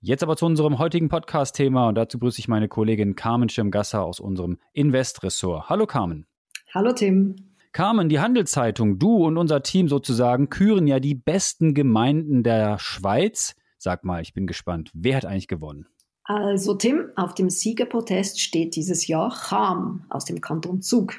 Jetzt aber zu unserem heutigen Podcast-Thema und dazu grüße ich meine Kollegin Carmen Schirmgasser aus unserem Invest-Ressort. Hallo Carmen. Hallo Tim. Carmen, die Handelszeitung, du und unser Team sozusagen küren ja die besten Gemeinden der Schweiz. Sag mal, ich bin gespannt, wer hat eigentlich gewonnen? Also Tim, auf dem Siegerprotest steht dieses Jahr Cham aus dem Kanton Zug.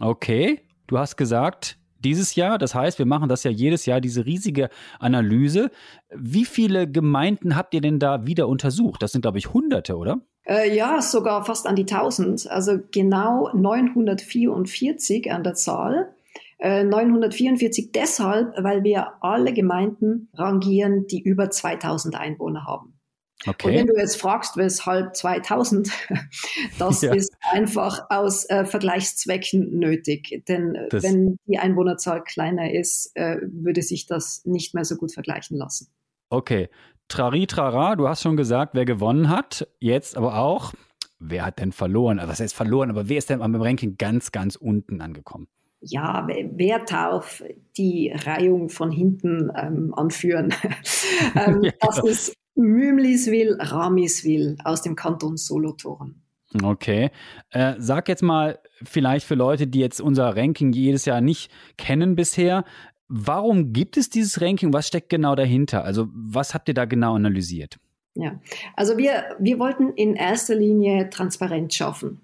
Okay, du hast gesagt, dieses Jahr. Das heißt, wir machen das ja jedes Jahr, diese riesige Analyse. Wie viele Gemeinden habt ihr denn da wieder untersucht? Das sind, glaube ich, Hunderte, oder? Äh, ja, sogar fast an die 1000. Also genau 944 an der Zahl. 944 äh, deshalb, weil wir alle Gemeinden rangieren, die über 2000 Einwohner haben. Okay. Und wenn du jetzt fragst, weshalb 2000, das ja. ist einfach aus äh, Vergleichszwecken nötig. Denn äh, das wenn die Einwohnerzahl kleiner ist, äh, würde sich das nicht mehr so gut vergleichen lassen. Okay. Trari, trara, du hast schon gesagt, wer gewonnen hat. Jetzt aber auch, wer hat denn verloren? Also, was heißt verloren? Aber wer ist denn am Ranking ganz, ganz unten angekommen? ja, wer darf die Reihung von hinten ähm, anführen? ähm, ja, das ist Mümliswil, Ramiswil aus dem Kanton Solothurn. Okay. Äh, sag jetzt mal, vielleicht für Leute, die jetzt unser Ranking jedes Jahr nicht kennen bisher, warum gibt es dieses Ranking? Was steckt genau dahinter? Also, was habt ihr da genau analysiert? Ja, also wir, wir wollten in erster Linie Transparenz schaffen.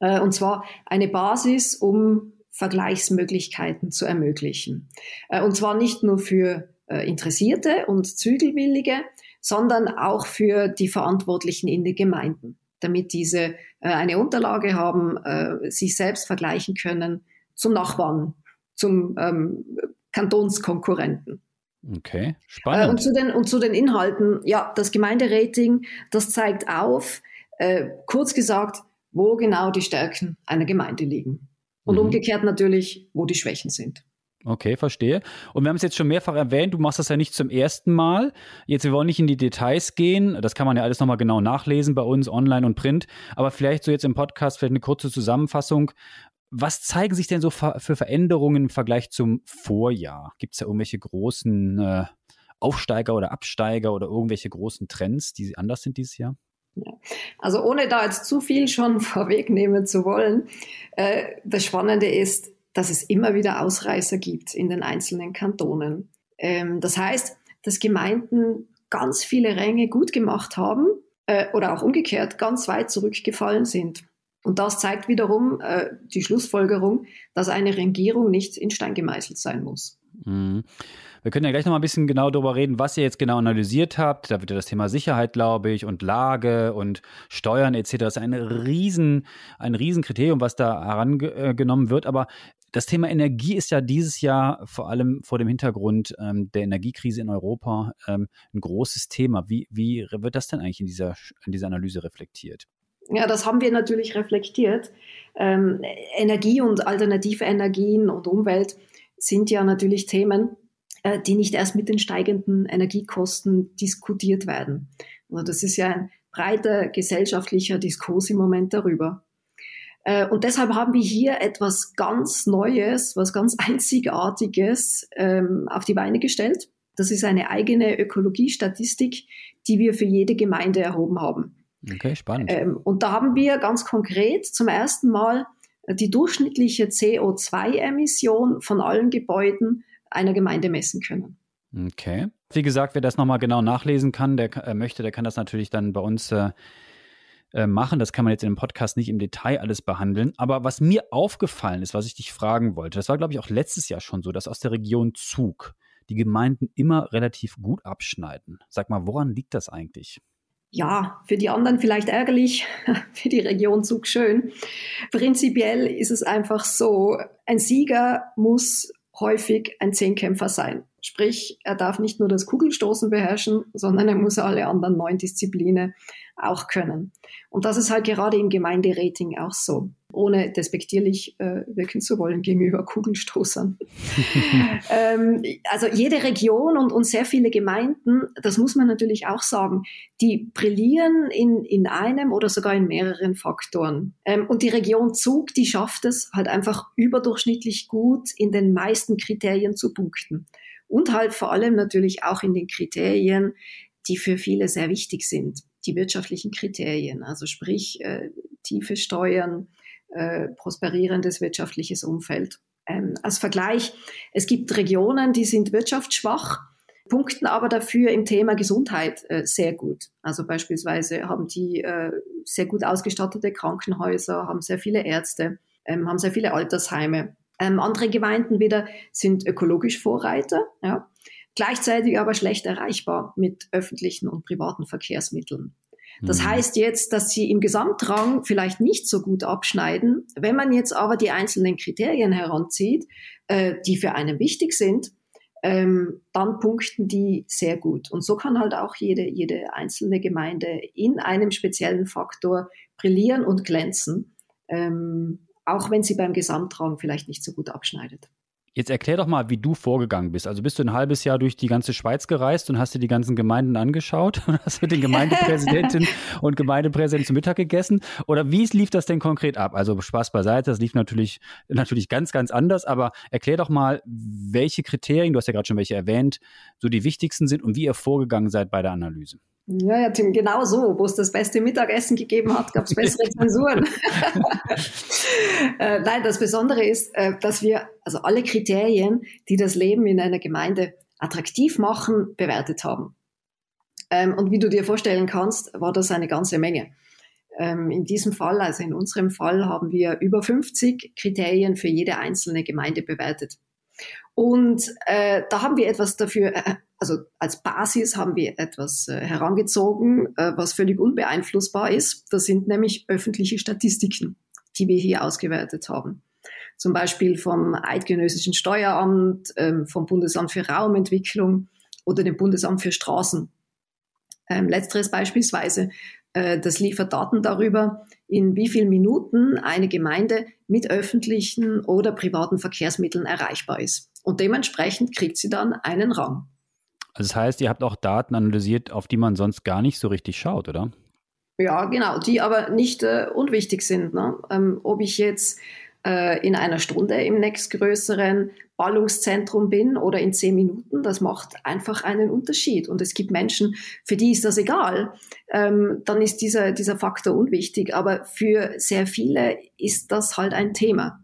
Äh, und zwar eine Basis, um Vergleichsmöglichkeiten zu ermöglichen. Äh, und zwar nicht nur für äh, Interessierte und Zügelwillige, sondern auch für die Verantwortlichen in den Gemeinden, damit diese äh, eine Unterlage haben, äh, sich selbst vergleichen können zum Nachbarn, zum ähm, Kantonskonkurrenten. Okay, spannend. Äh, und, zu den, und zu den Inhalten, ja, das Gemeinderating, das zeigt auf, äh, kurz gesagt, wo genau die Stärken einer Gemeinde liegen. Und mhm. umgekehrt natürlich, wo die Schwächen sind. Okay, verstehe. Und wir haben es jetzt schon mehrfach erwähnt, du machst das ja nicht zum ersten Mal. Jetzt, wir wollen nicht in die Details gehen. Das kann man ja alles nochmal genau nachlesen bei uns, online und print. Aber vielleicht so jetzt im Podcast vielleicht eine kurze Zusammenfassung. Was zeigen sich denn so für Veränderungen im Vergleich zum Vorjahr? Gibt es da irgendwelche großen äh, Aufsteiger oder Absteiger oder irgendwelche großen Trends, die anders sind dieses Jahr? Ja. Also ohne da jetzt zu viel schon vorwegnehmen zu wollen, äh, das Spannende ist, dass es immer wieder Ausreißer gibt in den einzelnen Kantonen. Ähm, das heißt, dass Gemeinden ganz viele Ränge gut gemacht haben äh, oder auch umgekehrt ganz weit zurückgefallen sind. Und das zeigt wiederum äh, die Schlussfolgerung, dass eine Regierung nicht in Stein gemeißelt sein muss. Mhm. Wir können ja gleich noch mal ein bisschen genau darüber reden, was ihr jetzt genau analysiert habt. Da wird ja das Thema Sicherheit, glaube ich, und Lage und Steuern etc. Das ist ein riesen, ein Riesenkriterium, was da herangenommen wird. Aber das Thema Energie ist ja dieses Jahr vor allem vor dem Hintergrund ähm, der Energiekrise in Europa ähm, ein großes Thema. Wie, wie wird das denn eigentlich in dieser, in dieser Analyse reflektiert? Ja, das haben wir natürlich reflektiert. Ähm, Energie und alternative Energien und Umwelt sind ja natürlich Themen, äh, die nicht erst mit den steigenden Energiekosten diskutiert werden. Also das ist ja ein breiter gesellschaftlicher Diskurs im Moment darüber. Äh, und deshalb haben wir hier etwas ganz Neues, was ganz Einzigartiges ähm, auf die Beine gestellt. Das ist eine eigene Ökologiestatistik, die wir für jede Gemeinde erhoben haben. Okay, spannend. Ähm, und da haben wir ganz konkret zum ersten Mal die durchschnittliche CO2-Emission von allen Gebäuden einer Gemeinde messen können. Okay. Wie gesagt, wer das nochmal genau nachlesen kann, der äh, möchte, der kann das natürlich dann bei uns äh, äh, machen. Das kann man jetzt in dem Podcast nicht im Detail alles behandeln. Aber was mir aufgefallen ist, was ich dich fragen wollte, das war, glaube ich, auch letztes Jahr schon so, dass aus der Region Zug die Gemeinden immer relativ gut abschneiden. Sag mal, woran liegt das eigentlich? Ja, für die anderen vielleicht ärgerlich, für die Region Zug schön. Prinzipiell ist es einfach so, ein Sieger muss häufig ein Zehnkämpfer sein. Sprich, er darf nicht nur das Kugelstoßen beherrschen, sondern er muss alle anderen neun Disziplinen auch können. Und das ist halt gerade im Gemeinderating auch so, ohne despektierlich äh, wirken zu wollen gegenüber Kugelstoßern. ähm, also jede Region und, und sehr viele Gemeinden, das muss man natürlich auch sagen, die brillieren in, in einem oder sogar in mehreren Faktoren. Ähm, und die Region Zug, die schafft es halt einfach überdurchschnittlich gut, in den meisten Kriterien zu punkten. Und halt vor allem natürlich auch in den Kriterien, die für viele sehr wichtig sind die wirtschaftlichen Kriterien, also sprich äh, tiefe Steuern, äh, prosperierendes wirtschaftliches Umfeld. Ähm, als Vergleich, es gibt Regionen, die sind wirtschaftsschwach, punkten aber dafür im Thema Gesundheit äh, sehr gut. Also beispielsweise haben die äh, sehr gut ausgestattete Krankenhäuser, haben sehr viele Ärzte, ähm, haben sehr viele Altersheime. Ähm, andere Gemeinden wieder sind ökologisch Vorreiter. Ja gleichzeitig aber schlecht erreichbar mit öffentlichen und privaten Verkehrsmitteln. Das mhm. heißt jetzt, dass sie im Gesamtrang vielleicht nicht so gut abschneiden. Wenn man jetzt aber die einzelnen Kriterien heranzieht, äh, die für einen wichtig sind, ähm, dann punkten die sehr gut. Und so kann halt auch jede, jede einzelne Gemeinde in einem speziellen Faktor brillieren und glänzen, ähm, auch wenn sie beim Gesamtrang vielleicht nicht so gut abschneidet. Jetzt erklär doch mal, wie du vorgegangen bist. Also bist du ein halbes Jahr durch die ganze Schweiz gereist und hast dir die ganzen Gemeinden angeschaut und hast mit den Gemeindepräsidentinnen und Gemeindepräsidenten zu Mittag gegessen? Oder wie lief das denn konkret ab? Also Spaß beiseite, das lief natürlich, natürlich ganz, ganz anders, aber erklär doch mal, welche Kriterien, du hast ja gerade schon welche erwähnt, so die wichtigsten sind und wie ihr vorgegangen seid bei der Analyse. Ja, ja, Tim, genau so. Wo es das beste Mittagessen gegeben hat, gab es bessere Zensuren. äh, nein, das Besondere ist, äh, dass wir also alle Kriterien, die das Leben in einer Gemeinde attraktiv machen, bewertet haben. Ähm, und wie du dir vorstellen kannst, war das eine ganze Menge. Ähm, in diesem Fall, also in unserem Fall, haben wir über 50 Kriterien für jede einzelne Gemeinde bewertet. Und äh, da haben wir etwas dafür, äh, also als Basis haben wir etwas äh, herangezogen, äh, was völlig unbeeinflussbar ist. Das sind nämlich öffentliche Statistiken, die wir hier ausgewertet haben. Zum Beispiel vom Eidgenössischen Steueramt, ähm, vom Bundesamt für Raumentwicklung oder dem Bundesamt für Straßen. Ähm, letzteres beispielsweise, äh, das liefert Daten darüber, in wie vielen Minuten eine Gemeinde mit öffentlichen oder privaten Verkehrsmitteln erreichbar ist. Und dementsprechend kriegt sie dann einen Rang. Also das heißt, ihr habt auch Daten analysiert, auf die man sonst gar nicht so richtig schaut, oder? Ja, genau, die aber nicht äh, unwichtig sind. Ne? Ähm, ob ich jetzt äh, in einer Stunde im nächstgrößeren Ballungszentrum bin oder in zehn Minuten, das macht einfach einen Unterschied. Und es gibt Menschen, für die ist das egal. Ähm, dann ist dieser, dieser Faktor unwichtig. Aber für sehr viele ist das halt ein Thema.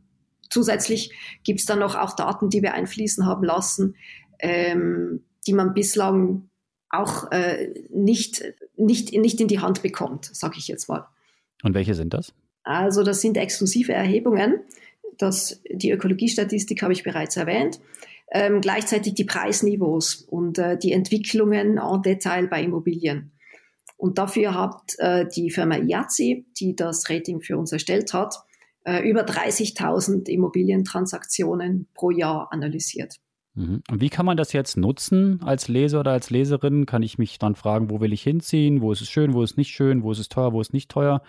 Zusätzlich gibt es dann noch auch Daten, die wir einfließen haben lassen, ähm, die man bislang auch äh, nicht, nicht, nicht in die Hand bekommt, sage ich jetzt mal. Und welche sind das? Also das sind exklusive Erhebungen. Das, die Ökologiestatistik habe ich bereits erwähnt. Ähm, gleichzeitig die Preisniveaus und äh, die Entwicklungen en Detail bei Immobilien. Und dafür hat äh, die Firma IAZI, die das Rating für uns erstellt hat, äh, über 30.000 Immobilientransaktionen pro Jahr analysiert. Mhm. Und wie kann man das jetzt nutzen als Leser oder als Leserin? Kann ich mich dann fragen, wo will ich hinziehen? Wo ist es schön, wo ist es nicht schön? Wo ist es teuer, wo ist es nicht teuer?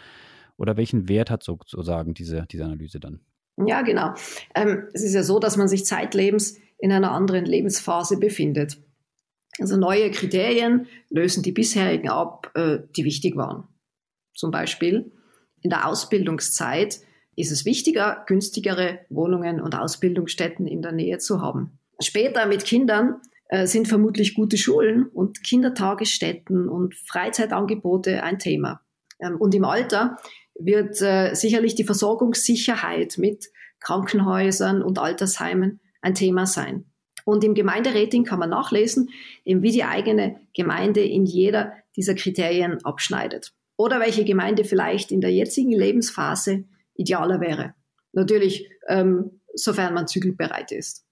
Oder welchen Wert hat sozusagen diese, diese Analyse dann? Ja, genau. Ähm, es ist ja so, dass man sich zeitlebens in einer anderen Lebensphase befindet. Also neue Kriterien lösen die bisherigen ab, äh, die wichtig waren. Zum Beispiel in der Ausbildungszeit ist es wichtiger, günstigere Wohnungen und Ausbildungsstätten in der Nähe zu haben. Später mit Kindern äh, sind vermutlich gute Schulen und Kindertagesstätten und Freizeitangebote ein Thema. Ähm, und im Alter wird äh, sicherlich die Versorgungssicherheit mit Krankenhäusern und Altersheimen ein Thema sein. Und im Gemeinderating kann man nachlesen, wie die eigene Gemeinde in jeder dieser Kriterien abschneidet. Oder welche Gemeinde vielleicht in der jetzigen Lebensphase idealer wäre. Natürlich, ähm, sofern man zügelbereit ist.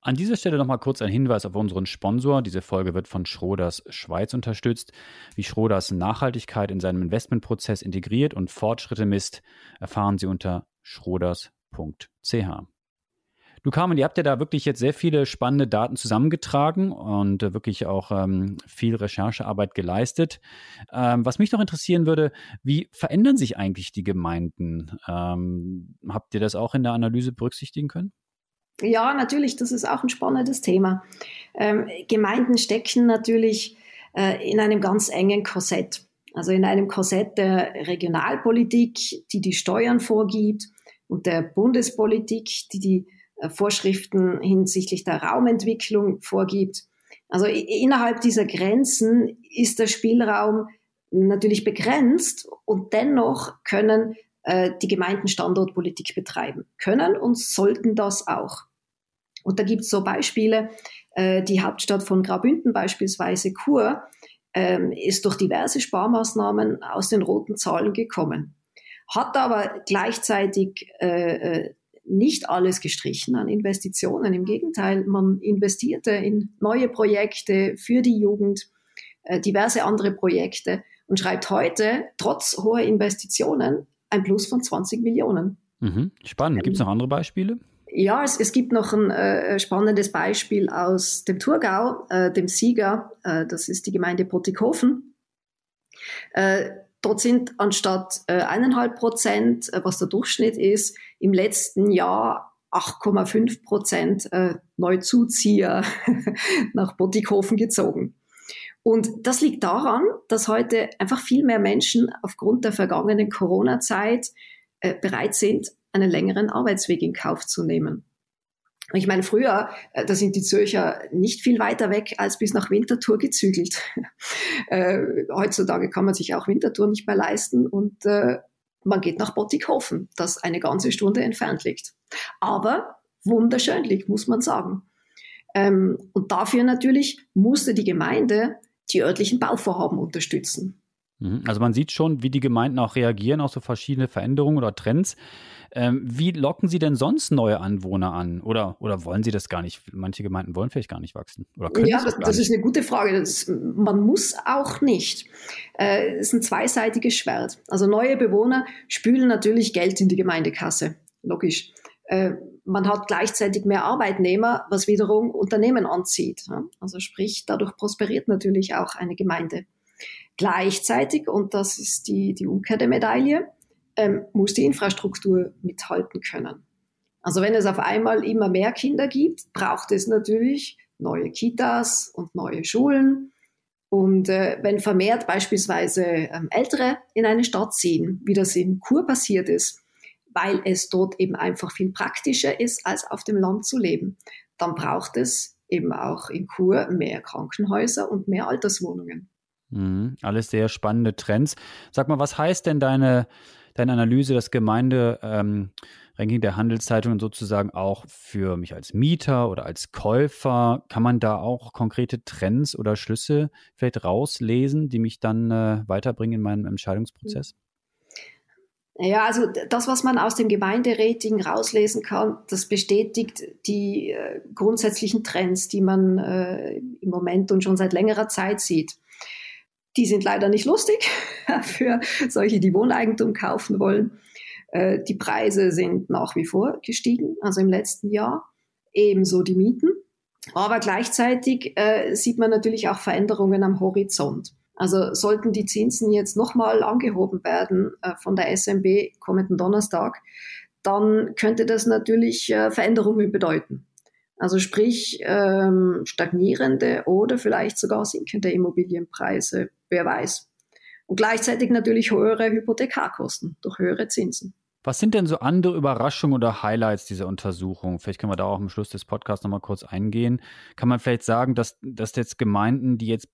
An dieser Stelle nochmal kurz ein Hinweis auf unseren Sponsor. Diese Folge wird von Schroders Schweiz unterstützt. Wie Schroders Nachhaltigkeit in seinem Investmentprozess integriert und Fortschritte misst, erfahren Sie unter schroders.ch. Du Carmen, ihr habt ja da wirklich jetzt sehr viele spannende Daten zusammengetragen und äh, wirklich auch ähm, viel Recherchearbeit geleistet. Ähm, was mich noch interessieren würde, wie verändern sich eigentlich die Gemeinden? Ähm, habt ihr das auch in der Analyse berücksichtigen können? Ja, natürlich, das ist auch ein spannendes Thema. Ähm, Gemeinden stecken natürlich äh, in einem ganz engen Korsett. Also in einem Korsett der Regionalpolitik, die die Steuern vorgibt, und der Bundespolitik, die die äh, Vorschriften hinsichtlich der Raumentwicklung vorgibt. Also innerhalb dieser Grenzen ist der Spielraum natürlich begrenzt und dennoch können äh, die Gemeinden Standortpolitik betreiben. Können und sollten das auch. Und da gibt es so Beispiele, äh, die Hauptstadt von Graubünden beispielsweise Chur ähm, ist durch diverse Sparmaßnahmen aus den roten Zahlen gekommen, hat aber gleichzeitig äh, äh nicht alles gestrichen an Investitionen. Im Gegenteil, man investierte in neue Projekte für die Jugend, äh, diverse andere Projekte und schreibt heute, trotz hoher Investitionen, ein Plus von 20 Millionen. Mhm. Spannend. Gibt es noch andere Beispiele? Ja, es, es gibt noch ein äh, spannendes Beispiel aus dem Thurgau, äh, dem Sieger, äh, das ist die Gemeinde Pottikhofen. Äh, dort sind anstatt äh, eineinhalb Prozent, äh, was der Durchschnitt ist, im letzten Jahr 8,5 Prozent Neuzuzieher nach Pottikhofen gezogen. Und das liegt daran, dass heute einfach viel mehr Menschen aufgrund der vergangenen Corona-Zeit bereit sind, einen längeren Arbeitsweg in Kauf zu nehmen. Ich meine, früher, äh, da sind die Zürcher nicht viel weiter weg als bis nach Winterthur gezügelt. äh, heutzutage kann man sich auch Winterthur nicht mehr leisten und äh, man geht nach Bottighofen, das eine ganze Stunde entfernt liegt. Aber wunderschön liegt, muss man sagen. Ähm, und dafür natürlich musste die Gemeinde die örtlichen Bauvorhaben unterstützen. Mhm. Also man sieht schon, wie die Gemeinden auch reagieren auf so verschiedene Veränderungen oder Trends. Ähm, wie locken Sie denn sonst neue Anwohner an? Oder, oder wollen Sie das gar nicht? Manche Gemeinden wollen vielleicht gar nicht wachsen. Oder können ja, das, das ist eine gute Frage. Das, man muss auch nicht. Äh, es ist ein zweiseitiges Schwert. Also neue Bewohner spülen natürlich Geld in die Gemeindekasse. Logisch. Äh, man hat gleichzeitig mehr Arbeitnehmer, was wiederum Unternehmen anzieht. Also sprich, dadurch prosperiert natürlich auch eine Gemeinde. Gleichzeitig, und das ist die, die Umkehr der Medaille, ähm, muss die Infrastruktur mithalten können. Also wenn es auf einmal immer mehr Kinder gibt, braucht es natürlich neue Kitas und neue Schulen. Und äh, wenn vermehrt beispielsweise ähm, Ältere in eine Stadt ziehen, wie das in Kur passiert ist, weil es dort eben einfach viel praktischer ist, als auf dem Land zu leben, dann braucht es eben auch in Kur mehr Krankenhäuser und mehr Alterswohnungen. Mhm, alles sehr spannende Trends. Sag mal, was heißt denn deine deine Analyse, das Gemeinderanking ähm, der Handelszeitungen sozusagen auch für mich als Mieter oder als Käufer? Kann man da auch konkrete Trends oder Schlüsse vielleicht rauslesen, die mich dann äh, weiterbringen in meinem Entscheidungsprozess? Ja, also das, was man aus dem Gemeinderating rauslesen kann, das bestätigt die äh, grundsätzlichen Trends, die man äh, im Moment und schon seit längerer Zeit sieht. Die sind leider nicht lustig für solche, die Wohneigentum kaufen wollen. Äh, die Preise sind nach wie vor gestiegen, also im letzten Jahr. Ebenso die Mieten. Aber gleichzeitig äh, sieht man natürlich auch Veränderungen am Horizont. Also sollten die Zinsen jetzt nochmal angehoben werden äh, von der SMB kommenden Donnerstag, dann könnte das natürlich Veränderungen bedeuten. Also sprich ähm, stagnierende oder vielleicht sogar sinkende Immobilienpreise, wer weiß. Und gleichzeitig natürlich höhere Hypothekarkosten durch höhere Zinsen. Was sind denn so andere Überraschungen oder Highlights dieser Untersuchung? Vielleicht können wir da auch am Schluss des Podcasts nochmal kurz eingehen. Kann man vielleicht sagen, dass, dass jetzt Gemeinden, die jetzt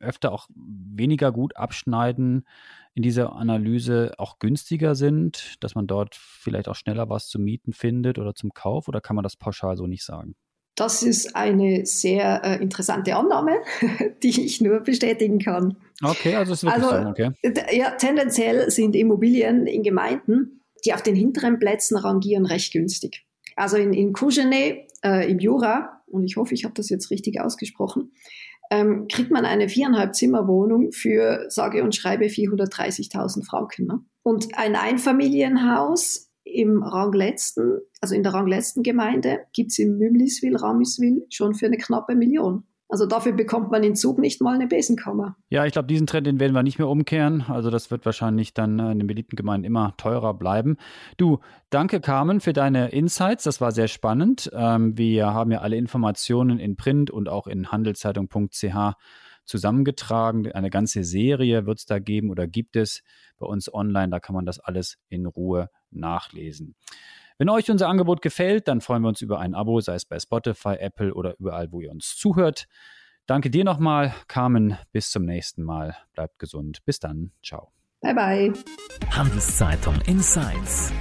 öfter auch weniger gut abschneiden, in dieser Analyse auch günstiger sind, dass man dort vielleicht auch schneller was zum Mieten findet oder zum Kauf? Oder kann man das pauschal so nicht sagen? Das ist eine sehr äh, interessante Annahme, die ich nur bestätigen kann. Okay, also es ist wirklich also, so, okay. Ja, tendenziell sind Immobilien in Gemeinden, die auf den hinteren Plätzen rangieren, recht günstig. Also in, in Courgenay äh, im Jura, und ich hoffe, ich habe das jetzt richtig ausgesprochen, ähm, kriegt man eine viereinhalb Zimmer Wohnung für, sage und schreibe, 430.000 Franken. Ne? Und ein Einfamilienhaus im Rangletzten, also in der Rangletzten Gemeinde, gibt es in Mümliswil, Ramiswil schon für eine knappe Million. Also dafür bekommt man in Zug nicht mal eine Besenkammer. Ja, ich glaube, diesen Trend, den werden wir nicht mehr umkehren. Also das wird wahrscheinlich dann äh, in den beliebten Gemeinden immer teurer bleiben. Du, danke Carmen für deine Insights. Das war sehr spannend. Ähm, wir haben ja alle Informationen in Print und auch in handelszeitung.ch zusammengetragen. Eine ganze Serie wird es da geben oder gibt es bei uns online. Da kann man das alles in Ruhe nachlesen. Wenn euch unser Angebot gefällt, dann freuen wir uns über ein Abo, sei es bei Spotify, Apple oder überall, wo ihr uns zuhört. Danke dir nochmal, Carmen. Bis zum nächsten Mal. Bleibt gesund. Bis dann. Ciao. Bye bye. Handelszeitung Insights.